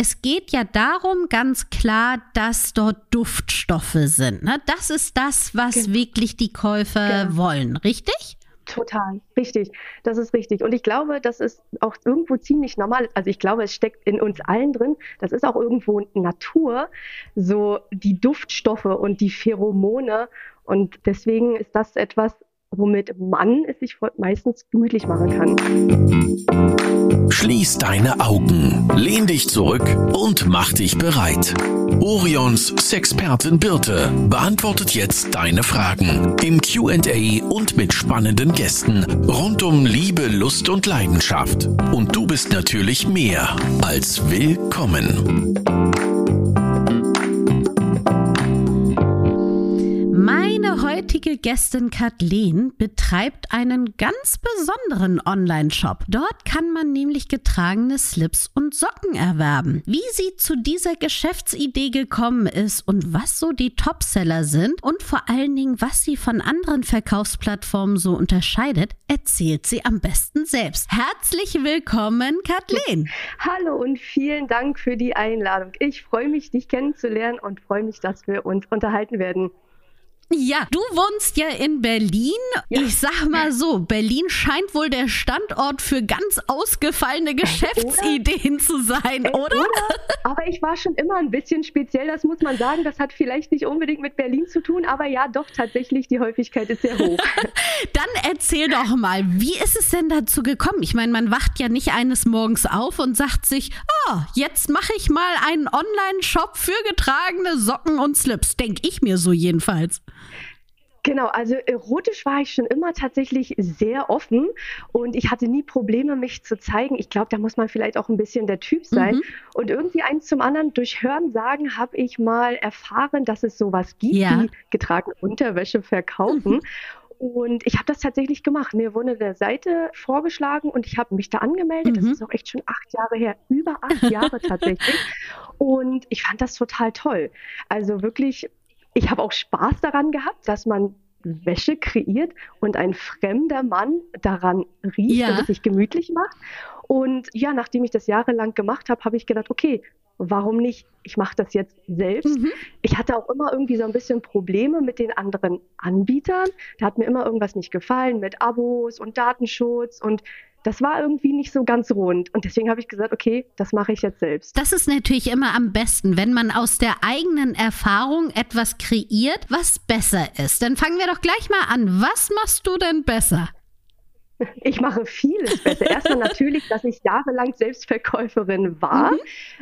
Es geht ja darum, ganz klar, dass dort Duftstoffe sind. Ne? Das ist das, was genau. wirklich die Käufer genau. wollen, richtig? Total, richtig. Das ist richtig. Und ich glaube, das ist auch irgendwo ziemlich normal. Also ich glaube, es steckt in uns allen drin. Das ist auch irgendwo Natur, so die Duftstoffe und die Pheromone. Und deswegen ist das etwas, womit man es sich meistens gemütlich machen kann. Schließ deine Augen, lehn dich zurück und mach dich bereit. Orions Sexpertin Birte beantwortet jetzt deine Fragen im QA und mit spannenden Gästen rund um Liebe, Lust und Leidenschaft. Und du bist natürlich mehr als willkommen. Heutige Gästin Kathleen betreibt einen ganz besonderen Online-Shop. Dort kann man nämlich getragene Slips und Socken erwerben. Wie sie zu dieser Geschäftsidee gekommen ist und was so die Topseller sind und vor allen Dingen, was sie von anderen Verkaufsplattformen so unterscheidet, erzählt sie am besten selbst. Herzlich willkommen, Kathleen. Hallo und vielen Dank für die Einladung. Ich freue mich, dich kennenzulernen und freue mich, dass wir uns unterhalten werden. Ja, du wohnst ja in Berlin. Ja. Ich sag mal so, Berlin scheint wohl der Standort für ganz ausgefallene Geschäftsideen oder? zu sein, oder? oder? Aber ich war schon immer ein bisschen speziell, das muss man sagen. Das hat vielleicht nicht unbedingt mit Berlin zu tun, aber ja, doch tatsächlich, die Häufigkeit ist sehr hoch. Dann erzähl doch mal, wie ist es denn dazu gekommen? Ich meine, man wacht ja nicht eines Morgens auf und sagt sich, oh, jetzt mache ich mal einen Online-Shop für getragene Socken und Slips. Denke ich mir so jedenfalls. Genau, also erotisch war ich schon immer tatsächlich sehr offen und ich hatte nie Probleme, mich zu zeigen. Ich glaube, da muss man vielleicht auch ein bisschen der Typ sein. Mhm. Und irgendwie eins zum anderen durch Hören sagen habe ich mal erfahren, dass es sowas gibt, ja. wie getragene Unterwäsche verkaufen. Mhm. Und ich habe das tatsächlich gemacht. Mir wurde eine Seite vorgeschlagen und ich habe mich da angemeldet. Mhm. Das ist auch echt schon acht Jahre her, über acht Jahre tatsächlich. Und ich fand das total toll. Also wirklich ich habe auch Spaß daran gehabt, dass man Wäsche kreiert und ein fremder Mann daran riecht ja. und es sich gemütlich macht. Und ja, nachdem ich das jahrelang gemacht habe, habe ich gedacht, okay, warum nicht? Ich mache das jetzt selbst. Mhm. Ich hatte auch immer irgendwie so ein bisschen Probleme mit den anderen Anbietern. Da hat mir immer irgendwas nicht gefallen mit Abos und Datenschutz und das war irgendwie nicht so ganz rund. Und deswegen habe ich gesagt, okay, das mache ich jetzt selbst. Das ist natürlich immer am besten, wenn man aus der eigenen Erfahrung etwas kreiert, was besser ist. Dann fangen wir doch gleich mal an. Was machst du denn besser? Ich mache vieles besser. Erstmal natürlich, dass ich jahrelang Selbstverkäuferin war, mhm.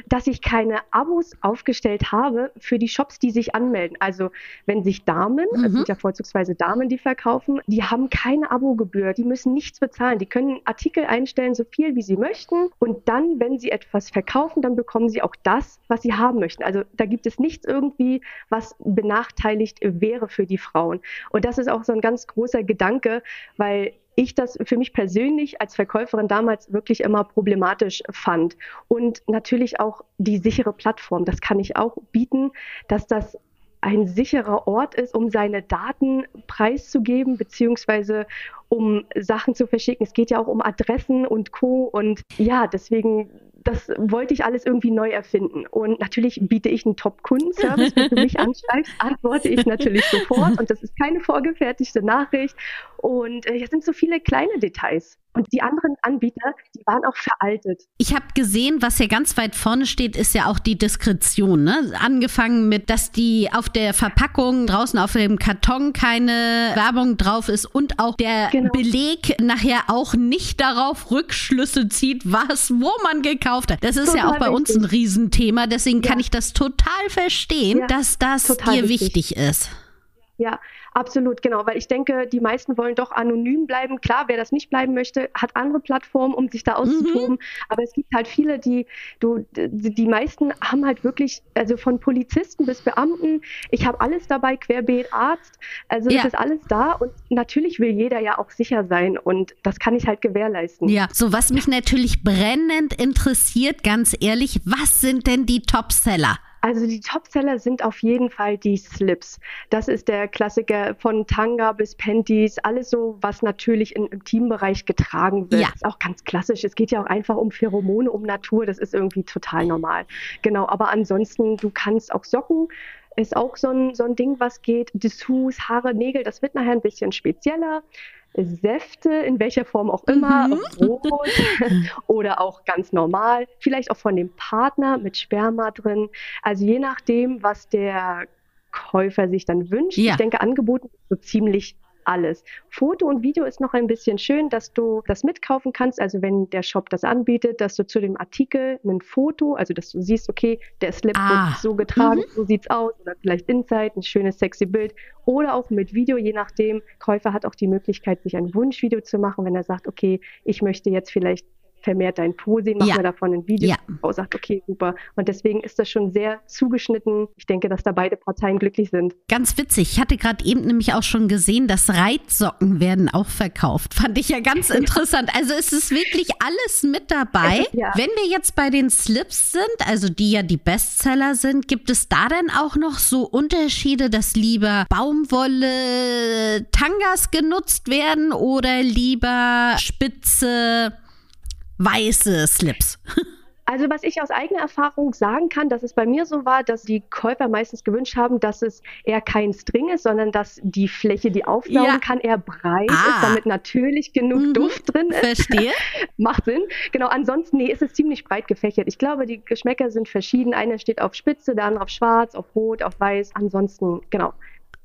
dass ich keine Abos aufgestellt habe für die Shops, die sich anmelden. Also wenn sich Damen, mhm. es sind ja vorzugsweise Damen, die verkaufen, die haben keine Abogebühr, die müssen nichts bezahlen. Die können Artikel einstellen, so viel wie sie möchten. Und dann, wenn sie etwas verkaufen, dann bekommen sie auch das, was sie haben möchten. Also da gibt es nichts irgendwie, was benachteiligt wäre für die Frauen. Und das ist auch so ein ganz großer Gedanke, weil ich das für mich persönlich als Verkäuferin damals wirklich immer problematisch fand. Und natürlich auch die sichere Plattform, das kann ich auch bieten, dass das ein sicherer Ort ist, um seine Daten preiszugeben, beziehungsweise um Sachen zu verschicken. Es geht ja auch um Adressen und Co. Und ja, deswegen das wollte ich alles irgendwie neu erfinden. Und natürlich biete ich einen Top-Kundenservice. Wenn du mich anschreibst, antworte ich natürlich sofort. Und das ist keine vorgefertigte Nachricht. Und äh, sind so viele kleine Details. Und die anderen Anbieter, die waren auch veraltet. Ich habe gesehen, was ja ganz weit vorne steht, ist ja auch die Diskretion. Ne? Angefangen mit, dass die auf der Verpackung draußen auf dem Karton keine Werbung drauf ist und auch der genau. Beleg nachher auch nicht darauf Rückschlüsse zieht, was, wo man gekauft hat. Das ist total ja auch bei wichtig. uns ein Riesenthema. Deswegen ja. kann ich das total verstehen, ja, dass das dir wichtig. wichtig ist. Ja, Absolut, genau, weil ich denke, die meisten wollen doch anonym bleiben. Klar, wer das nicht bleiben möchte, hat andere Plattformen, um sich da auszutoben. Mhm. Aber es gibt halt viele, die, du, die meisten haben halt wirklich, also von Polizisten bis Beamten, ich habe alles dabei, querbeet Arzt, also ja. es ist alles da und natürlich will jeder ja auch sicher sein und das kann ich halt gewährleisten. Ja, so was mich natürlich brennend interessiert, ganz ehrlich, was sind denn die Topseller? Also die Topseller sind auf jeden Fall die Slips. Das ist der Klassiker von Tanga bis Panties, alles so, was natürlich im Teambereich getragen wird. Ja. Ist auch ganz klassisch. Es geht ja auch einfach um Pheromone, um Natur. Das ist irgendwie total normal. Genau, aber ansonsten, du kannst auch Socken ist auch so ein, so ein Ding, was geht. Dessous, Haare, Nägel, das wird nachher ein bisschen spezieller. Säfte, in welcher Form auch immer, Mhm. rot oder auch ganz normal, vielleicht auch von dem Partner mit Sperma drin. Also je nachdem, was der Käufer sich dann wünscht. Ja. Ich denke, angeboten ist so ziemlich alles. Foto und Video ist noch ein bisschen schön, dass du das mitkaufen kannst. Also wenn der Shop das anbietet, dass du zu dem Artikel ein Foto, also dass du siehst, okay, der Slip Ah. wird so getragen, Mhm. so sieht's aus, oder vielleicht Inside, ein schönes sexy Bild oder auch mit Video, je nachdem. Käufer hat auch die Möglichkeit, sich ein Wunschvideo zu machen, wenn er sagt, okay, ich möchte jetzt vielleicht vermehrt dein Po sehen, machen Ja. wir davon ein Video. Ja. Frau sagt, okay, super. Und deswegen ist das schon sehr zugeschnitten. Ich denke, dass da beide Parteien glücklich sind. Ganz witzig. Ich hatte gerade eben nämlich auch schon gesehen, dass Reitsocken werden auch verkauft. Fand ich ja ganz interessant. Also es ist wirklich alles mit dabei. Ja. Wenn wir jetzt bei den Slips sind, also die ja die Bestseller sind, gibt es da denn auch noch so Unterschiede, dass lieber Baumwolle Tangas genutzt werden oder lieber spitze weiße Slips? Also was ich aus eigener Erfahrung sagen kann, dass es bei mir so war, dass die Käufer meistens gewünscht haben, dass es eher kein String ist, sondern dass die Fläche, die aufsaugen Ja. kann, eher breit Ah. ist, damit natürlich genug Mhm. Duft drin ist. Verstehe. Macht Sinn. Genau, ansonsten, nee, ist es ziemlich breit gefächert. Ich glaube, die Geschmäcker sind verschieden. Einer steht auf Spitze, der andere auf Schwarz, auf Rot, auf Weiß. Ansonsten, genau.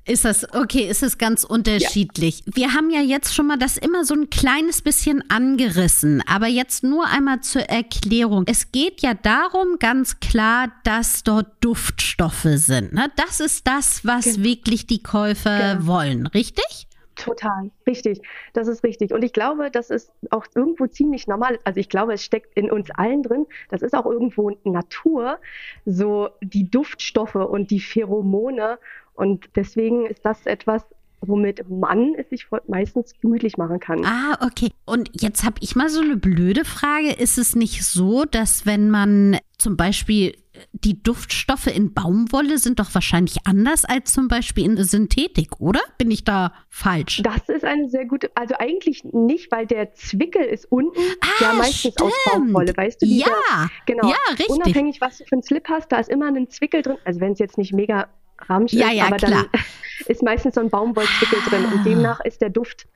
Ist das, okay, ist es ganz unterschiedlich. Wir haben ja jetzt schon mal das immer so ein kleines bisschen angerissen, aber jetzt nur einmal zur Erklärung. Es geht ja darum, ganz klar, dass dort Duftstoffe sind. Ne? Das ist das, was Genau. wirklich die Käufer Genau. wollen, richtig? Total, richtig. Das ist richtig. Und ich glaube, dass es auch irgendwo ziemlich normal ist. Also ich glaube, es steckt in uns allen drin. Das ist auch irgendwo Natur, so die Duftstoffe und die Pheromone. Und deswegen ist das etwas, womit man es sich meistens gemütlich machen kann. Ah, okay. Und jetzt habe ich mal so eine blöde Frage. Ist es nicht so, dass wenn man zum Beispiel die Duftstoffe in Baumwolle sind doch wahrscheinlich anders als zum Beispiel in Synthetik, oder? Bin ich da falsch? Das ist eine sehr gute, also eigentlich nicht, weil der Zwickel ist unten ja Ah, meistens aus stimmt. Baumwolle, weißt du? dieser- Ja, genau. ja, richtig. Unabhängig, was du für einen Slip hast, da ist immer ein Zwickel drin. Also wenn es jetzt nicht mega Ramsch Ja, ist, ja, aber klar. dann ist meistens so ein Baumwollzwickel drin und Ah. demnach ist der Duft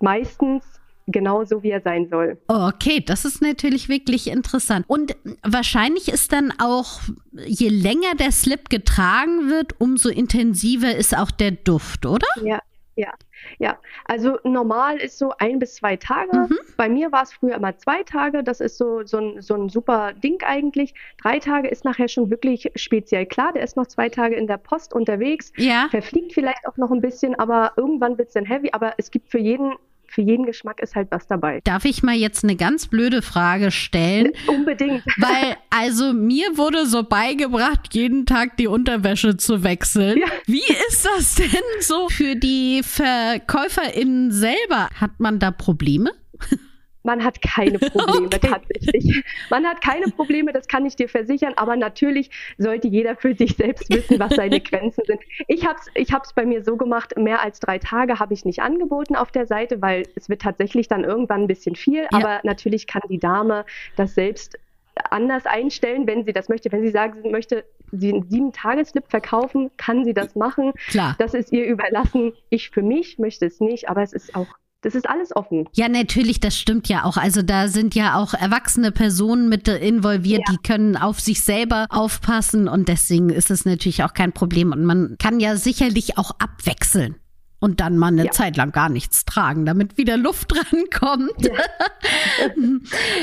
meistens genau so, wie er sein soll. Okay, das ist natürlich wirklich interessant. Und wahrscheinlich ist dann auch, je länger der Slip getragen wird, umso intensiver ist auch der Duft, oder? Ja, ja, ja. Also normal ist so ein bis zwei Tage. Mhm. Bei mir war es früher immer zwei Tage. Das ist so, so, ein, so ein super Ding eigentlich. Drei Tage ist nachher schon wirklich speziell klar. Der ist noch zwei Tage in der Post unterwegs. Ja. Verfliegt vielleicht auch noch ein bisschen, aber irgendwann wird es dann heavy. Aber es gibt für jeden, für jeden Geschmack ist halt was dabei. Darf ich mal jetzt eine ganz blöde Frage stellen? Unbedingt. Weil, also mir wurde so beigebracht, jeden Tag die Unterwäsche zu wechseln. Ja. Wie ist das denn so für die VerkäuferInnen selber? Hat man da Probleme? Man hat keine Probleme, Okay. tatsächlich. Man hat keine Probleme, das kann ich dir versichern, aber natürlich sollte jeder für sich selbst wissen, was seine Grenzen sind. Ich habe es ich hab's bei mir so gemacht, mehr als drei Tage habe ich nicht angeboten auf der Seite, weil es wird tatsächlich dann irgendwann ein bisschen viel, aber natürlich kann die Dame das selbst anders einstellen, wenn sie das möchte. Wenn sie sagt, sie möchte sie einen sieben Tageslip verkaufen, kann sie das machen. Klar. Das ist ihr überlassen. Ich für mich möchte es nicht, aber es ist auch, das ist alles offen. Ja, natürlich, das stimmt ja auch. Also da sind ja auch erwachsene Personen mit involviert, Ja. die können auf sich selber aufpassen und deswegen ist es natürlich auch kein Problem. Und man kann ja sicherlich auch abwechseln. Und dann mal eine Ja. Zeit lang gar nichts tragen, damit wieder Luft rankommt.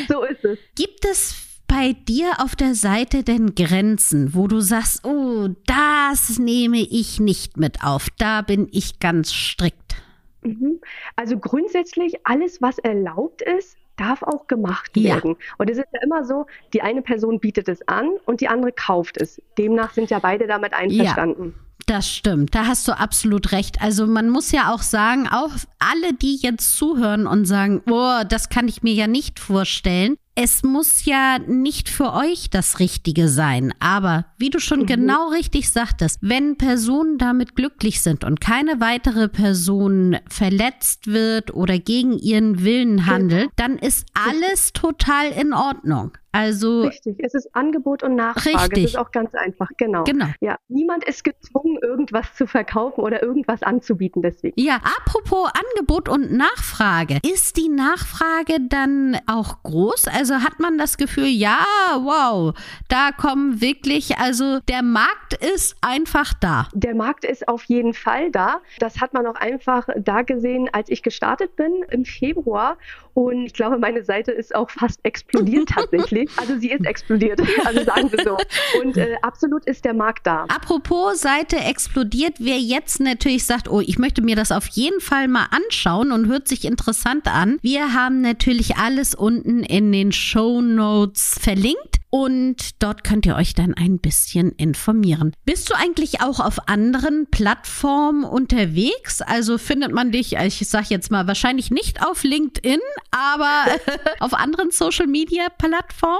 So ist es. Gibt es bei dir auf der Seite denn Grenzen, wo du sagst, oh, das nehme ich nicht mit auf, da bin ich ganz strikt. Mhm. Also grundsätzlich alles, was erlaubt ist, darf auch gemacht Ja. werden. Und es ist ja immer so, die eine Person bietet es an und die andere kauft es. Demnach sind ja beide damit einverstanden. Das stimmt, da hast du absolut recht. Also man muss ja auch sagen, auch alle, die jetzt zuhören und sagen, oh, das kann ich mir ja nicht vorstellen, es muss ja nicht für euch das Richtige sein, aber wie du schon mhm. genau richtig sagtest, wenn Personen damit glücklich sind und keine weitere Person verletzt wird oder gegen ihren Willen handelt, dann ist alles total in Ordnung. Also richtig, es ist Angebot und Nachfrage. Richtig. Das ist auch ganz einfach, genau. Genau. Ja, niemand ist gezwungen, irgendwas zu verkaufen oder irgendwas anzubieten deswegen. Ja, apropos Angebot und Nachfrage, ist die Nachfrage dann auch groß? Also hat man das Gefühl, ja, wow, da kommen wirklich, also der Markt ist einfach da. Der Markt ist auf jeden Fall da. Das hat man auch einfach da gesehen, als ich gestartet bin im Februar und ich glaube, meine Seite ist auch fast explodiert tatsächlich. Also sie ist explodiert. Also sagen wir so. Und äh, absolut ist der Markt da. Apropos Seite explodiert, wer jetzt natürlich sagt, oh, ich möchte mir das auf jeden Fall mal anschauen und hört sich interessant an. Wir haben natürlich alles unten in den Show Notes verlinkt. Und dort könnt ihr euch dann ein bisschen informieren. Bist du eigentlich auch auf anderen Plattformen unterwegs? Also findet man dich, ich sag jetzt mal, wahrscheinlich nicht auf LinkedIn, aber auf anderen Social Media Plattformen?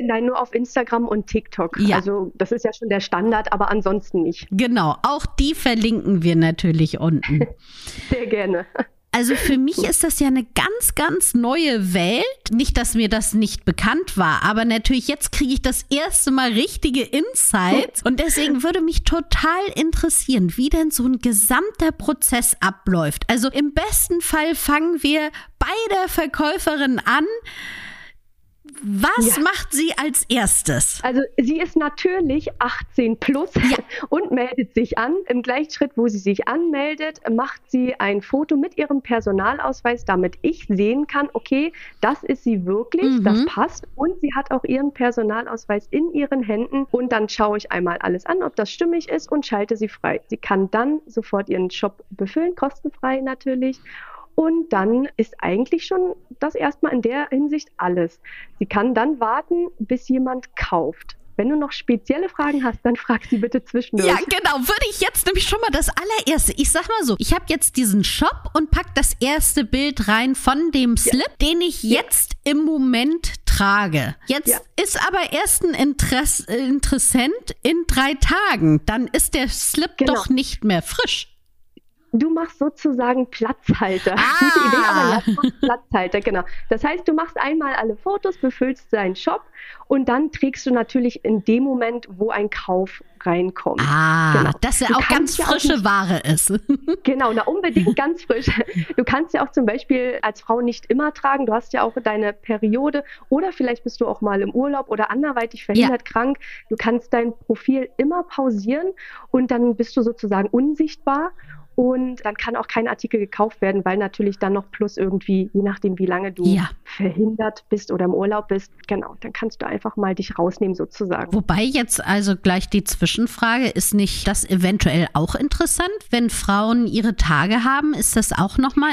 Nein, nur auf Instagram und TikTok. Ja. Also das ist ja schon der Standard, aber ansonsten nicht. Genau, auch die verlinken wir natürlich unten. Sehr gerne. Also für mich ist das ja eine ganz, ganz neue Welt. Nicht, dass mir das nicht bekannt war, aber natürlich jetzt kriege ich das erste Mal richtige Insights. Und deswegen würde mich total interessieren, wie denn so ein gesamter Prozess abläuft. Also im besten Fall fangen wir bei der Verkäuferin an was ja. macht sie als erstes? Also sie ist natürlich 18 plus ja. und meldet sich an. Im gleichen Schritt, wo sie sich anmeldet, macht sie ein Foto mit ihrem Personalausweis, damit ich sehen kann, okay, das ist sie wirklich, mhm. das passt. Und sie hat auch ihren Personalausweis in ihren Händen. Und dann schaue ich einmal alles an, ob das stimmig ist und schalte sie frei. Sie kann dann sofort ihren Shop befüllen, kostenfrei natürlich. Und dann ist eigentlich schon das erstmal in der Hinsicht alles. Sie kann dann warten, bis jemand kauft. Wenn du noch spezielle Fragen hast, dann frag sie bitte zwischendurch. Ja, genau. Würde ich jetzt nämlich schon mal das allererste. Ich sag mal so, ich habe jetzt diesen Shop und pack das erste Bild rein von dem Slip, ja. den ich jetzt ja. im Moment trage. Jetzt ja. ist aber erst ein Interess Interessent in drei Tagen. Dann ist der Slip genau. doch nicht mehr frisch. Du machst sozusagen Platzhalter. Ah. Gute Idee, aber ja, Platzhalter, genau. Das heißt, du machst einmal alle Fotos, befüllst deinen Shop und dann trägst du natürlich in dem Moment, wo ein Kauf reinkommt. Ah, genau. dass er auch ganz frische ja auch Ware ist. genau, na unbedingt ganz frisch. Du kannst ja auch zum Beispiel als Frau nicht immer tragen. Du hast ja auch deine Periode oder vielleicht bist du auch mal im Urlaub oder anderweitig verhindert ja. krank. Du kannst dein Profil immer pausieren und dann bist du sozusagen unsichtbar und dann kann auch kein Artikel gekauft werden, weil natürlich dann noch plus irgendwie, je nachdem, wie lange du ja. verhindert bist oder im Urlaub bist, genau, dann kannst du einfach mal dich rausnehmen sozusagen. Wobei jetzt also gleich die Zwischenfrage, ist nicht das eventuell auch interessant, wenn Frauen ihre Tage haben, ist das auch nochmal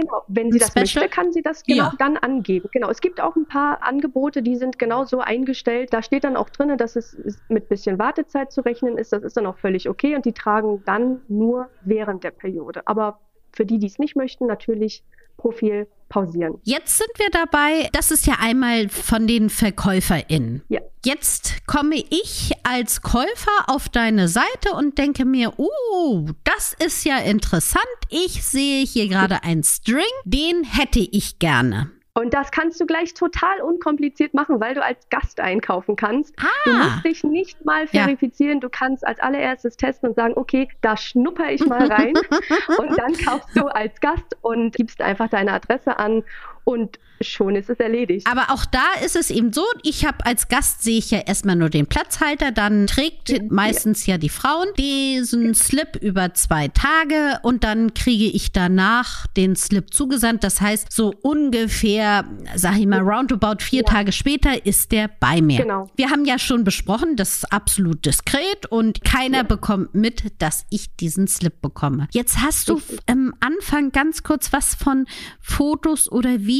Genau, wenn sie das Special? möchte, kann sie das genau ja. dann angeben. Genau, es gibt auch ein paar Angebote, die sind genau so eingestellt. Da steht dann auch drin, dass es mit bisschen Wartezeit zu rechnen ist. Das ist dann auch völlig okay und die tragen dann nur während der Periode. Aber für die, die es nicht möchten, natürlich Profil pausieren. Jetzt sind wir dabei, das ist ja einmal von den VerkäuferInnen. Ja. Jetzt komme ich als Käufer auf deine Seite und denke mir, oh, das ist ja interessant. Ich sehe hier gerade einen String, den hätte ich gerne. Und das kannst du gleich total unkompliziert machen, weil du als Gast einkaufen kannst. Ah. Du musst dich nicht mal verifizieren. Ja. Du kannst als allererstes testen und sagen, okay, da schnupper ich mal rein. und dann kaufst du als Gast und gibst einfach deine Adresse an und schon ist es erledigt. Aber auch da ist es eben so, ich habe als Gast sehe ich ja erstmal nur den Platzhalter, dann trägt ja. meistens ja die Frauen diesen Slip über zwei Tage und dann kriege ich danach den Slip zugesandt. Das heißt, so ungefähr, sag ich mal, roundabout vier ja. Tage später ist der bei mir. Genau. Wir haben ja schon besprochen, das ist absolut diskret und keiner bekommt mit, dass ich diesen Slip bekomme. Jetzt hast du am Anfang ganz kurz was von Fotos oder Videos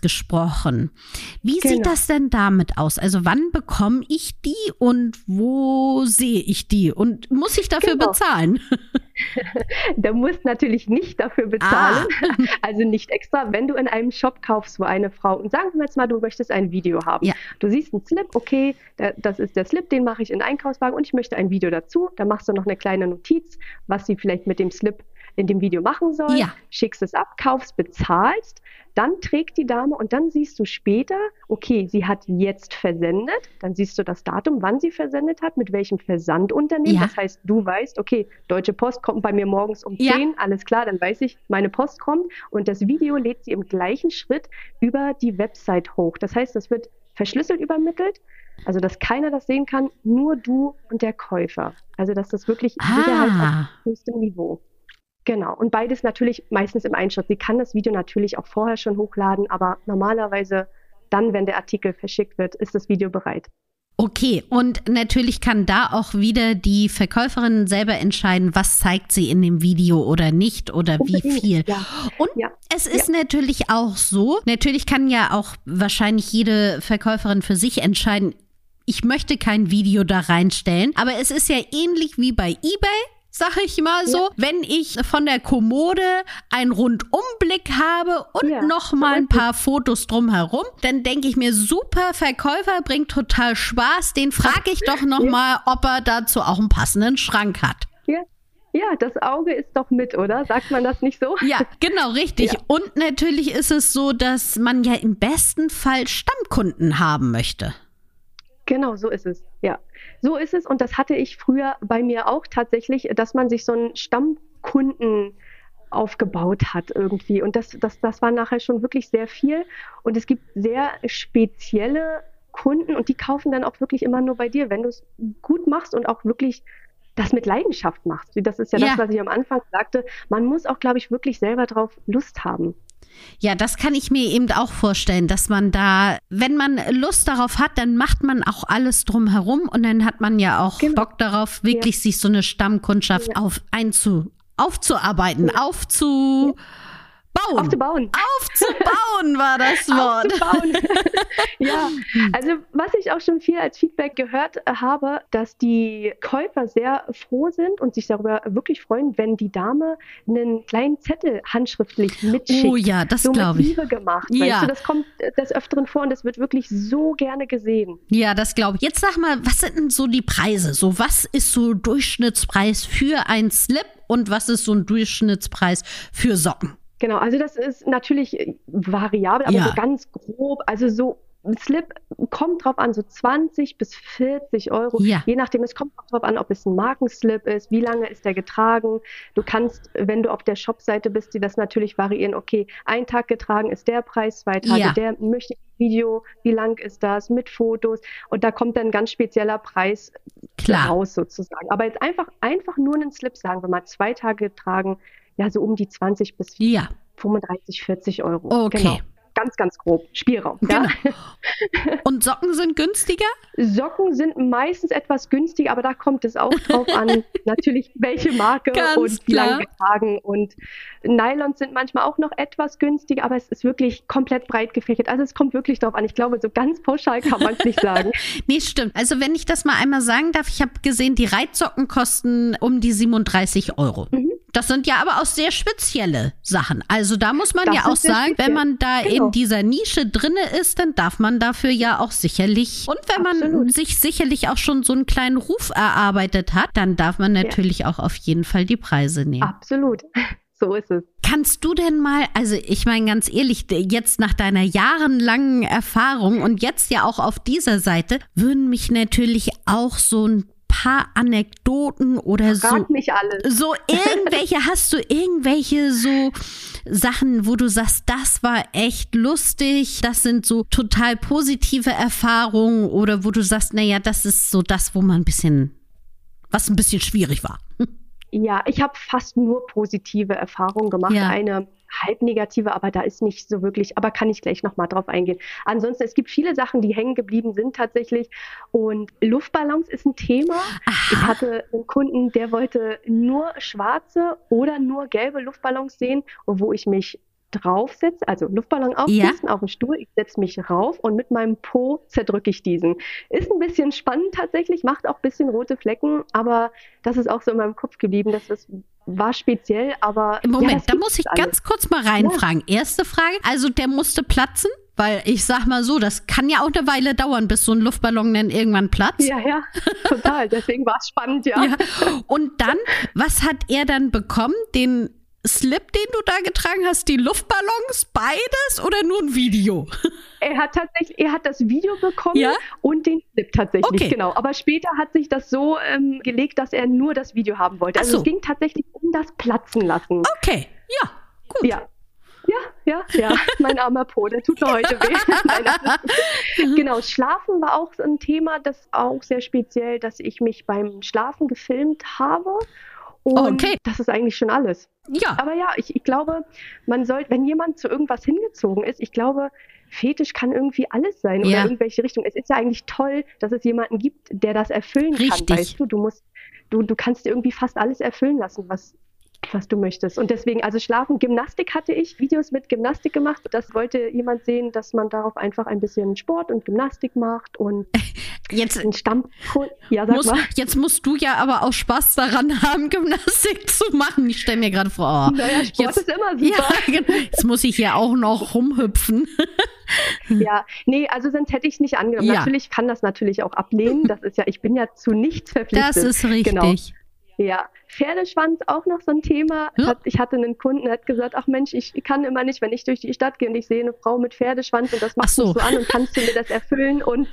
gesprochen. Wie genau. sieht das denn damit aus? Also wann bekomme ich die und wo sehe ich die? Und muss ich dafür genau. bezahlen? du musst natürlich nicht dafür bezahlen, ah. also nicht extra. Wenn du in einem Shop kaufst, wo eine Frau, und sagen wir jetzt mal, du möchtest ein Video haben. Ja. Du siehst einen Slip, okay, das ist der Slip, den mache ich in Einkaufswagen und ich möchte ein Video dazu. Da machst du noch eine kleine Notiz, was sie vielleicht mit dem Slip in dem Video machen soll, ja. schickst es ab, kaufst, bezahlst, dann trägt die Dame und dann siehst du später, okay, sie hat jetzt versendet, dann siehst du das Datum, wann sie versendet hat, mit welchem Versandunternehmen. Ja. Das heißt, du weißt, okay, Deutsche Post kommt bei mir morgens um ja. 10, alles klar, dann weiß ich, meine Post kommt und das Video lädt sie im gleichen Schritt über die Website hoch. Das heißt, das wird verschlüsselt übermittelt. Also, dass keiner das sehen kann, nur du und der Käufer. Also, dass das wirklich ah. Sicherheit auf höchstem Niveau. Genau. Und beides natürlich meistens im Einschritt. Sie kann das Video natürlich auch vorher schon hochladen, aber normalerweise dann, wenn der Artikel verschickt wird, ist das Video bereit. Okay, und natürlich kann da auch wieder die Verkäuferin selber entscheiden, was zeigt sie in dem Video oder nicht oder wie viel. Ja. Und ja. es ist ja. natürlich auch so, natürlich kann ja auch wahrscheinlich jede Verkäuferin für sich entscheiden, ich möchte kein Video da reinstellen, aber es ist ja ähnlich wie bei eBay sag ich mal so, ja. wenn ich von der Kommode einen Rundumblick habe und ja, noch mal ein paar Fotos drumherum, dann denke ich mir, super Verkäufer bringt total Spaß. Den frage ich doch noch ja. mal, ob er dazu auch einen passenden Schrank hat. Ja. Ja, das Auge ist doch mit, oder? Sagt man das nicht so? Ja, genau, richtig. Ja. Und natürlich ist es so, dass man ja im besten Fall Stammkunden haben möchte. Genau, so ist es. So ist es. Und das hatte ich früher bei mir auch tatsächlich, dass man sich so einen Stammkunden aufgebaut hat irgendwie. Und das, das, das war nachher schon wirklich sehr viel. Und es gibt sehr spezielle Kunden und die kaufen dann auch wirklich immer nur bei dir, wenn du es gut machst und auch wirklich das mit Leidenschaft machst. Das ist ja, ja, das, was ich am Anfang sagte. Man muss auch, glaube ich, wirklich selber drauf Lust haben. Ja, das kann ich mir eben auch vorstellen, dass man da, wenn man Lust darauf hat, dann macht man auch alles drumherum und dann hat man ja auch genau. Bock darauf, wirklich ja. sich so eine Stammkundschaft ja. auf einzu, aufzuarbeiten, ja. aufzu. Bauen. Aufzubauen. Aufzubauen war das Wort. Aufzubauen. ja, also was ich auch schon viel als Feedback gehört habe, dass die Käufer sehr froh sind und sich darüber wirklich freuen, wenn die Dame einen kleinen Zettel handschriftlich mitschickt. Oh ja, das so glaube ich. Liebe gemacht. Ja. Weißt du, das kommt des Öfteren vor und das wird wirklich so gerne gesehen. Ja, das glaube ich. Jetzt sag mal, was sind denn so die Preise? So, was ist so Durchschnittspreis für ein Slip und was ist so ein Durchschnittspreis für Socken? Genau, also das ist natürlich äh, variabel, aber ja. so ganz grob, also so ein Slip kommt drauf an, so 20 bis 40 Euro, ja. je nachdem. Es kommt auch drauf an, ob es ein Markenslip ist, wie lange ist der getragen. Du kannst, wenn du auf der Shopseite bist, die das natürlich variieren. Okay, ein Tag getragen ist der Preis, zwei Tage ja. der möchte Video, wie lang ist das mit Fotos und da kommt dann ein ganz spezieller Preis Klar. raus sozusagen. Aber jetzt einfach einfach nur einen Slip sagen wir mal zwei Tage getragen ja so um die 20 bis ja. 35, 40 Euro. Okay. Genau. Ganz, ganz grob. Spielraum. Genau. Ja? Und Socken sind günstiger? Socken sind meistens etwas günstiger, aber da kommt es auch drauf an, natürlich welche Marke ganz und wie lange getragen. Und Nylons sind manchmal auch noch etwas günstiger, aber es ist wirklich komplett breit gefächert. Also es kommt wirklich darauf an. Ich glaube, so ganz pauschal kann man es nicht sagen. nee, stimmt. Also wenn ich das mal einmal sagen darf, ich habe gesehen, die Reitsocken kosten um die 37 Euro. Mhm. Das sind ja aber auch sehr spezielle Sachen. Also da muss man das ja auch sagen, speziell. wenn man da genau. in dieser Nische drinne ist, dann darf man dafür ja auch sicherlich und wenn man Absolut. sich sicherlich auch schon so einen kleinen Ruf erarbeitet hat, dann darf man natürlich ja. auch auf jeden Fall die Preise nehmen. Absolut. So ist es. Kannst du denn mal, also ich meine ganz ehrlich, jetzt nach deiner jahrelangen Erfahrung und jetzt ja auch auf dieser Seite, würden mich natürlich auch so ein paar Anekdoten oder Frag so. mich alles. So irgendwelche, hast du irgendwelche so Sachen, wo du sagst, das war echt lustig, das sind so total positive Erfahrungen oder wo du sagst, naja, das ist so das, wo man ein bisschen, was ein bisschen schwierig war. Ja, ich habe fast nur positive Erfahrungen gemacht. Ja. Eine halb negative, aber da ist nicht so wirklich, aber kann ich gleich nochmal drauf eingehen. Ansonsten, es gibt viele Sachen, die hängen geblieben sind tatsächlich. Und Luftballons ist ein Thema. Aha. Ich hatte einen Kunden, der wollte nur schwarze oder nur gelbe Luftballons sehen, wo ich mich draufsetze, also Luftballon aufpusten ja. auf den Stuhl, ich setze mich rauf und mit meinem Po zerdrücke ich diesen. Ist ein bisschen spannend tatsächlich, macht auch ein bisschen rote Flecken, aber das ist auch so in meinem Kopf geblieben. Das ist, war speziell, aber. Moment, ja, da muss ich alles. ganz kurz mal reinfragen. Ja. Erste Frage, also der musste platzen? Weil ich sag mal so, das kann ja auch eine Weile dauern, bis so ein Luftballon dann irgendwann platzt. Ja, ja, total. Deswegen war es spannend, ja. ja. Und dann, was hat er dann bekommen? Den Slip, den du da getragen hast, die Luftballons, beides oder nur ein Video? Er hat tatsächlich, er hat das Video bekommen ja? und den Slip tatsächlich, okay. genau. Aber später hat sich das so ähm, gelegt, dass er nur das Video haben wollte. Also so. es ging tatsächlich um das Platzen lassen. Okay, ja, gut. Ja, ja, ja, ja, mein armer Po, der tut mir heute weh. genau, Schlafen war auch ein Thema, das auch sehr speziell, dass ich mich beim Schlafen gefilmt habe. Und okay. das ist eigentlich schon alles. Ja. Aber ja, ich, ich glaube, man sollte, wenn jemand zu irgendwas hingezogen ist, ich glaube, Fetisch kann irgendwie alles sein ja. oder irgendwelche Richtungen. Es ist ja eigentlich toll, dass es jemanden gibt, der das erfüllen Richtig. kann. Weißt du, du musst, du, du kannst dir irgendwie fast alles erfüllen lassen, was, was du möchtest. Und deswegen, also Schlafen, Gymnastik hatte ich, Videos mit Gymnastik gemacht. Das wollte jemand sehen, dass man darauf einfach ein bisschen Sport und Gymnastik macht und jetzt einen Stamm. Ja, sag muss, mal. Jetzt musst du ja aber auch Spaß daran haben, Gymnastik zu machen. Ich stelle mir gerade vor, oh, naja, Sport jetzt, ist immer super. Ja, genau. jetzt muss ich ja auch noch rumhüpfen. ja, nee, also sonst hätte ich es nicht angenommen. Ja. Natürlich kann das natürlich auch ablehnen. Das ist ja, ich bin ja zu nichts verpflichtet. Das ist richtig. Genau. Ja, Pferdeschwanz auch noch so ein Thema. Ja. Ich hatte einen Kunden, der hat gesagt, ach Mensch, ich kann immer nicht, wenn ich durch die Stadt gehe und ich sehe eine Frau mit Pferdeschwanz und das machst so. du so an und kannst du mir das erfüllen und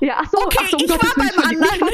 ja, ach so, okay, ach so, ich Gottes war beim anderen.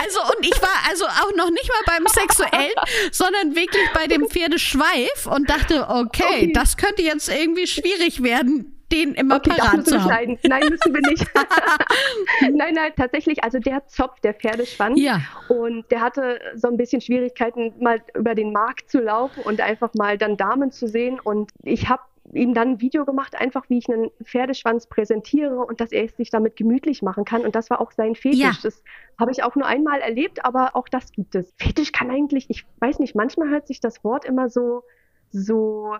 Also und ich war also auch noch nicht mal beim sexuellen, sondern wirklich bei dem Pferdeschweif und dachte, okay, okay, das könnte jetzt irgendwie schwierig werden den immer okay, parat zu haben. Nein, müssen wir nicht. nein, nein, tatsächlich, also der Zopf, der Pferdeschwanz. Ja. Und der hatte so ein bisschen Schwierigkeiten, mal über den Markt zu laufen und einfach mal dann Damen zu sehen. Und ich habe ihm dann ein Video gemacht, einfach wie ich einen Pferdeschwanz präsentiere und dass er es sich damit gemütlich machen kann. Und das war auch sein Fetisch. Ja. Das habe ich auch nur einmal erlebt, aber auch das gibt es. Fetisch kann eigentlich, ich weiß nicht, manchmal hört sich das Wort immer so, so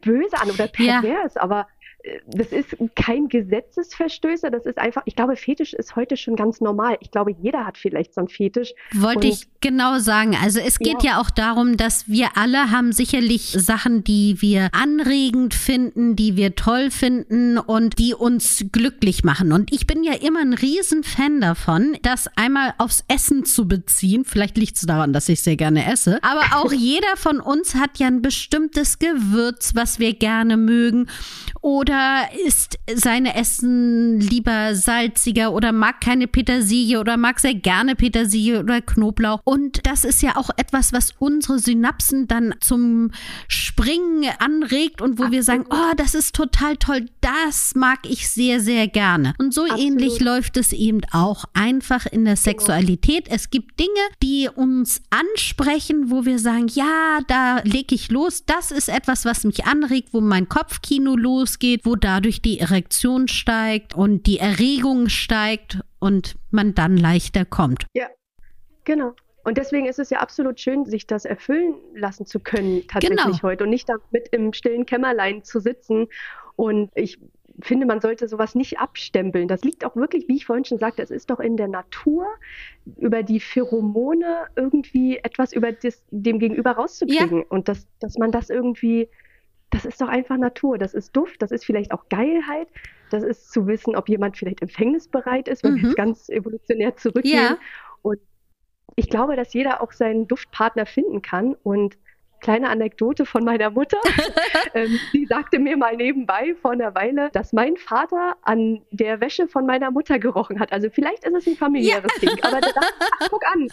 böse an oder pervers, ja. aber das ist kein Gesetzesverstößer, das ist einfach, ich glaube, Fetisch ist heute schon ganz normal. Ich glaube, jeder hat vielleicht so einen Fetisch. Wollte ich genau sagen. Also es geht ja. ja. auch darum, dass wir alle haben sicherlich Sachen, die wir anregend finden, die wir toll finden und die uns glücklich machen. Und ich bin ja immer ein Riesenfan davon, das einmal aufs Essen zu beziehen. Vielleicht liegt es daran, dass ich sehr gerne esse. Aber auch jeder von uns hat ja ein bestimmtes Gewürz, was wir gerne mögen. Oder oder ist seine Essen lieber salziger oder mag keine Petersilie oder mag sehr gerne Petersilie oder Knoblauch. Und das ist ja auch etwas, was unsere Synapsen dann zum Springen anregt und wo Absolut. wir sagen, oh, das ist total toll, das mag ich sehr, sehr gerne. Und so Absolut. ähnlich läuft es eben auch einfach in der genau. Sexualität. Es gibt Dinge, die uns ansprechen, wo wir sagen, ja, da lege ich los. Das ist etwas, was mich anregt, wo mein Kopfkino losgeht, wo dadurch die Erektion steigt und die Erregung steigt und man dann leichter kommt. Ja, genau. Und deswegen ist es ja absolut schön, sich das erfüllen lassen zu können, tatsächlich genau. heute und nicht damit im stillen Kämmerlein zu sitzen. Und ich finde, man sollte sowas nicht abstempeln. Das liegt auch wirklich, wie ich vorhin schon sagte, es ist doch in der Natur, über die Pheromone irgendwie etwas über das, dem Gegenüber rauszukriegen. Ja. Und dass, dass man das irgendwie das ist doch einfach Natur. Das ist Duft, das ist vielleicht auch Geilheit. Das ist zu wissen, ob jemand vielleicht empfängnisbereit ist, wenn mhm. wir jetzt ganz evolutionär zurückgehen. Ja. Und ich glaube, dass jeder auch seinen Duftpartner finden kann. Und kleine Anekdote von meiner Mutter. ähm, die sagte mir mal nebenbei vor einer Weile, dass mein Vater an der Wäsche von meiner Mutter gerochen hat. Also vielleicht ist es ein familiäres ja. Ding, aber da dachte ach, guck an.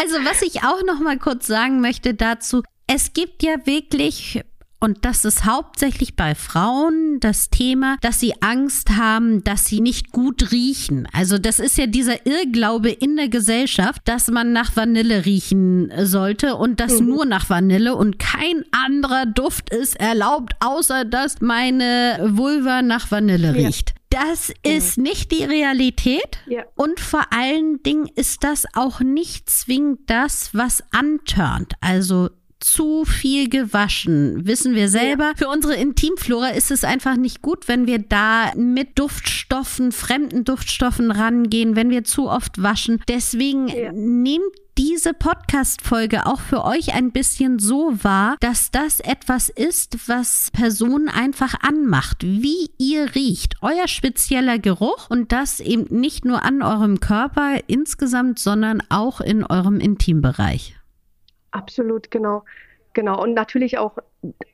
also was ich auch noch mal kurz sagen möchte dazu, es gibt ja wirklich und das ist hauptsächlich bei Frauen das Thema, dass sie Angst haben, dass sie nicht gut riechen. Also das ist ja dieser Irrglaube in der Gesellschaft, dass man nach Vanille riechen sollte und das mhm. nur nach Vanille und kein anderer Duft ist erlaubt, außer dass meine Vulva nach Vanille riecht. Ja. Das ist nicht die Realität. Ja. Und vor allen Dingen ist das auch nicht zwingend das, was antörnt. Also zu viel gewaschen. Wissen wir selber. Für unsere Intimflora ist es einfach nicht gut, wenn wir da mit Duftstoffen, fremden Duftstoffen rangehen, wenn wir zu oft waschen. Deswegen ja. nehmt diese Podcast-Folge auch für euch ein bisschen so wahr, dass das etwas ist, was Personen einfach anmacht, wie ihr riecht, euer spezieller Geruch und das eben nicht nur an eurem Körper insgesamt, sondern auch in eurem Intimbereich. Absolut, genau. Genau, und natürlich auch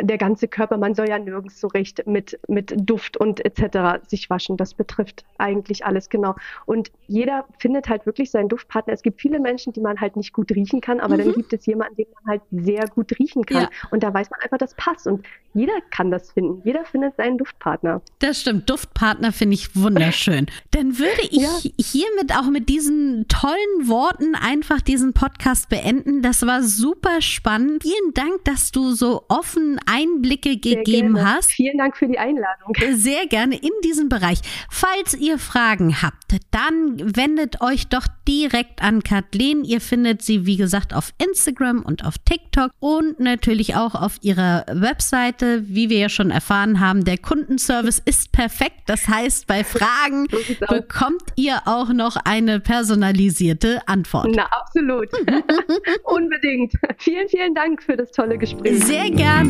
der ganze Körper, man soll ja nirgends so recht mit, mit Duft und etc. sich waschen. Das betrifft eigentlich alles, genau. Und jeder findet halt wirklich seinen Duftpartner. Es gibt viele Menschen, die man halt nicht gut riechen kann, aber mhm. dann gibt es jemanden, den man halt sehr gut riechen kann. Ja. Und da weiß man einfach, das passt. Und jeder kann das finden. Jeder findet seinen Duftpartner. Das stimmt. Duftpartner finde ich wunderschön. dann würde ich ja. hiermit auch mit diesen tollen Worten einfach diesen Podcast beenden. Das war super spannend. Vielen Dank, dass du so offen tiefen Einblicke gegeben hast. Vielen Dank für die Einladung. Sehr gerne in diesen Bereich. Falls ihr Fragen habt, dann wendet euch doch direkt an Kathleen. Ihr findet sie, wie gesagt, auf Instagram und auf TikTok und natürlich auch auf ihrer Webseite. Wie wir ja schon erfahren haben, der Kundenservice ist perfekt. Das heißt, bei Fragen bekommt ihr auch noch eine personalisierte Antwort. Na, absolut. Unbedingt. Vielen, vielen Dank für das tolle Gespräch. Sehr gerne